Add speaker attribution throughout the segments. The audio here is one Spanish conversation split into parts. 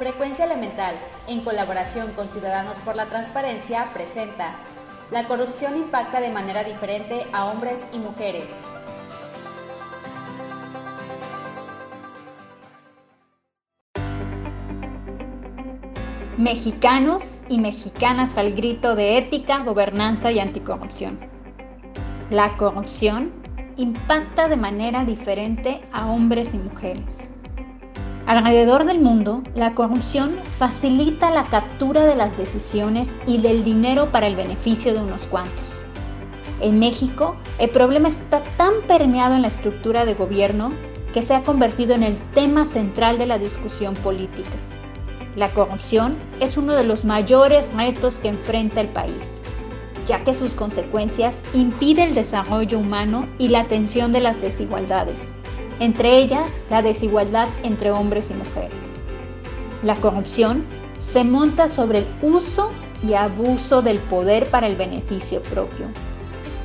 Speaker 1: Frecuencia Elemental, en colaboración con Ciudadanos por la Transparencia, presenta La corrupción impacta de manera diferente a hombres y mujeres.
Speaker 2: Mexicanos y mexicanas al grito de ética, gobernanza y anticorrupción. La corrupción impacta de manera diferente a hombres y mujeres. Alrededor del mundo, la corrupción facilita la captura de las decisiones y del dinero para el beneficio de unos cuantos. En México, el problema está tan permeado en la estructura de gobierno que se ha convertido en el tema central de la discusión política. La corrupción es uno de los mayores retos que enfrenta el país, ya que sus consecuencias impiden el desarrollo humano y la atención de las desigualdades entre ellas la desigualdad entre hombres y mujeres. La corrupción se monta sobre el uso y abuso del poder para el beneficio propio.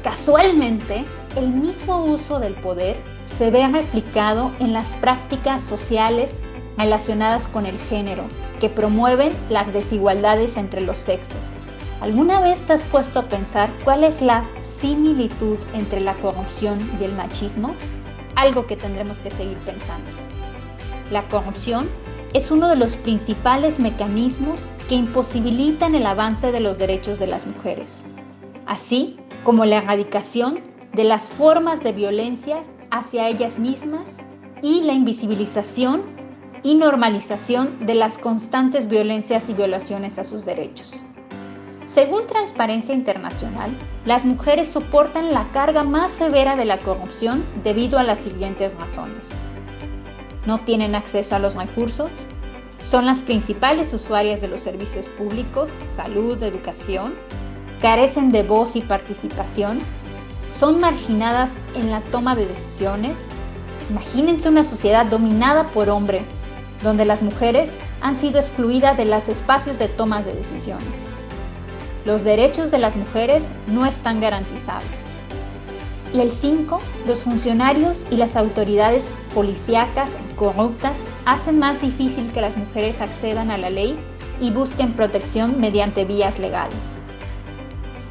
Speaker 2: Casualmente, el mismo uso del poder se ve replicado en las prácticas sociales relacionadas con el género, que promueven las desigualdades entre los sexos. ¿Alguna vez te has puesto a pensar cuál es la similitud entre la corrupción y el machismo? Algo que tendremos que seguir pensando. La corrupción es uno de los principales mecanismos que imposibilitan el avance de los derechos de las mujeres, así como la erradicación de las formas de violencia hacia ellas mismas y la invisibilización y normalización de las constantes violencias y violaciones a sus derechos. Según Transparencia Internacional, las mujeres soportan la carga más severa de la corrupción debido a las siguientes razones. No tienen acceso a los recursos, son las principales usuarias de los servicios públicos, salud, educación, carecen de voz y participación, son marginadas en la toma de decisiones. Imagínense una sociedad dominada por hombre, donde las mujeres han sido excluidas de los espacios de toma de decisiones los derechos de las mujeres no están garantizados. Y el 5, los funcionarios y las autoridades policíacas corruptas hacen más difícil que las mujeres accedan a la ley y busquen protección mediante vías legales.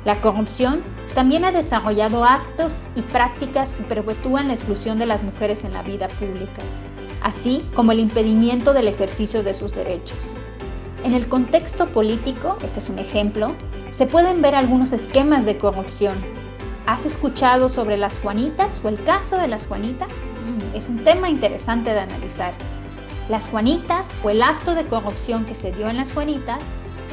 Speaker 2: La corrupción también ha desarrollado actos y prácticas que perpetúan la exclusión de las mujeres en la vida pública, así como el impedimento del ejercicio de sus derechos. En el contexto político, este es un ejemplo, se pueden ver algunos esquemas de corrupción. ¿Has escuchado sobre las Juanitas o el caso de las Juanitas? Mm, es un tema interesante de analizar. Las Juanitas o el acto de corrupción que se dio en las Juanitas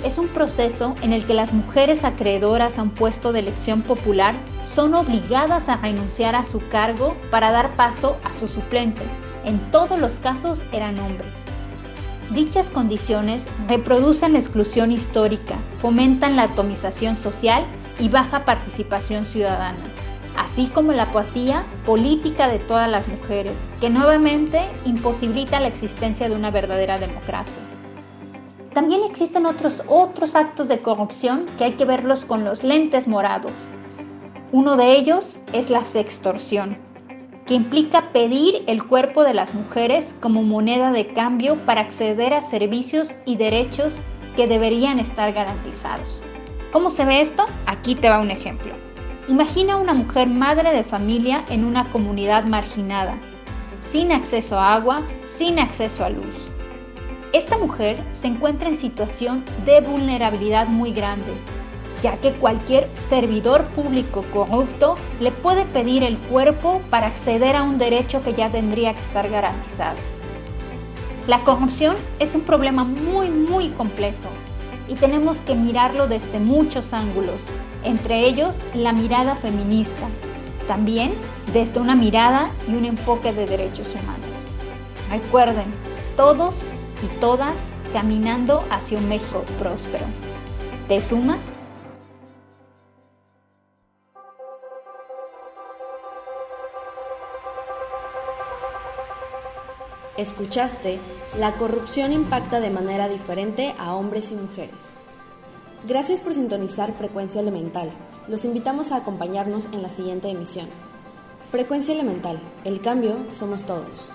Speaker 2: es un proceso en el que las mujeres acreedoras a un puesto de elección popular son obligadas a renunciar a su cargo para dar paso a su suplente. En todos los casos eran hombres. Dichas condiciones reproducen la exclusión histórica, fomentan la atomización social y baja participación ciudadana, así como la apatía política de todas las mujeres, que nuevamente imposibilita la existencia de una verdadera democracia. También existen otros, otros actos de corrupción que hay que verlos con los lentes morados. Uno de ellos es la sextorsión implica pedir el cuerpo de las mujeres como moneda de cambio para acceder a servicios y derechos que deberían estar garantizados. ¿Cómo se ve esto? Aquí te va un ejemplo. Imagina una mujer madre de familia en una comunidad marginada, sin acceso a agua, sin acceso a luz. Esta mujer se encuentra en situación de vulnerabilidad muy grande, ya que cualquier servidor público corrupto le puede pedir el cuerpo para acceder a un derecho que ya tendría que estar garantizado. La corrupción es un problema muy, muy complejo y tenemos que mirarlo desde muchos ángulos, entre ellos la mirada feminista, también desde una mirada y un enfoque de derechos humanos. Recuerden, todos y todas caminando hacia un México próspero. ¿Te sumas?
Speaker 1: Escuchaste, la corrupción impacta de manera diferente a hombres y mujeres. Gracias por sintonizar Frecuencia Elemental. Los invitamos a acompañarnos en la siguiente emisión. Frecuencia Elemental, el cambio somos todos.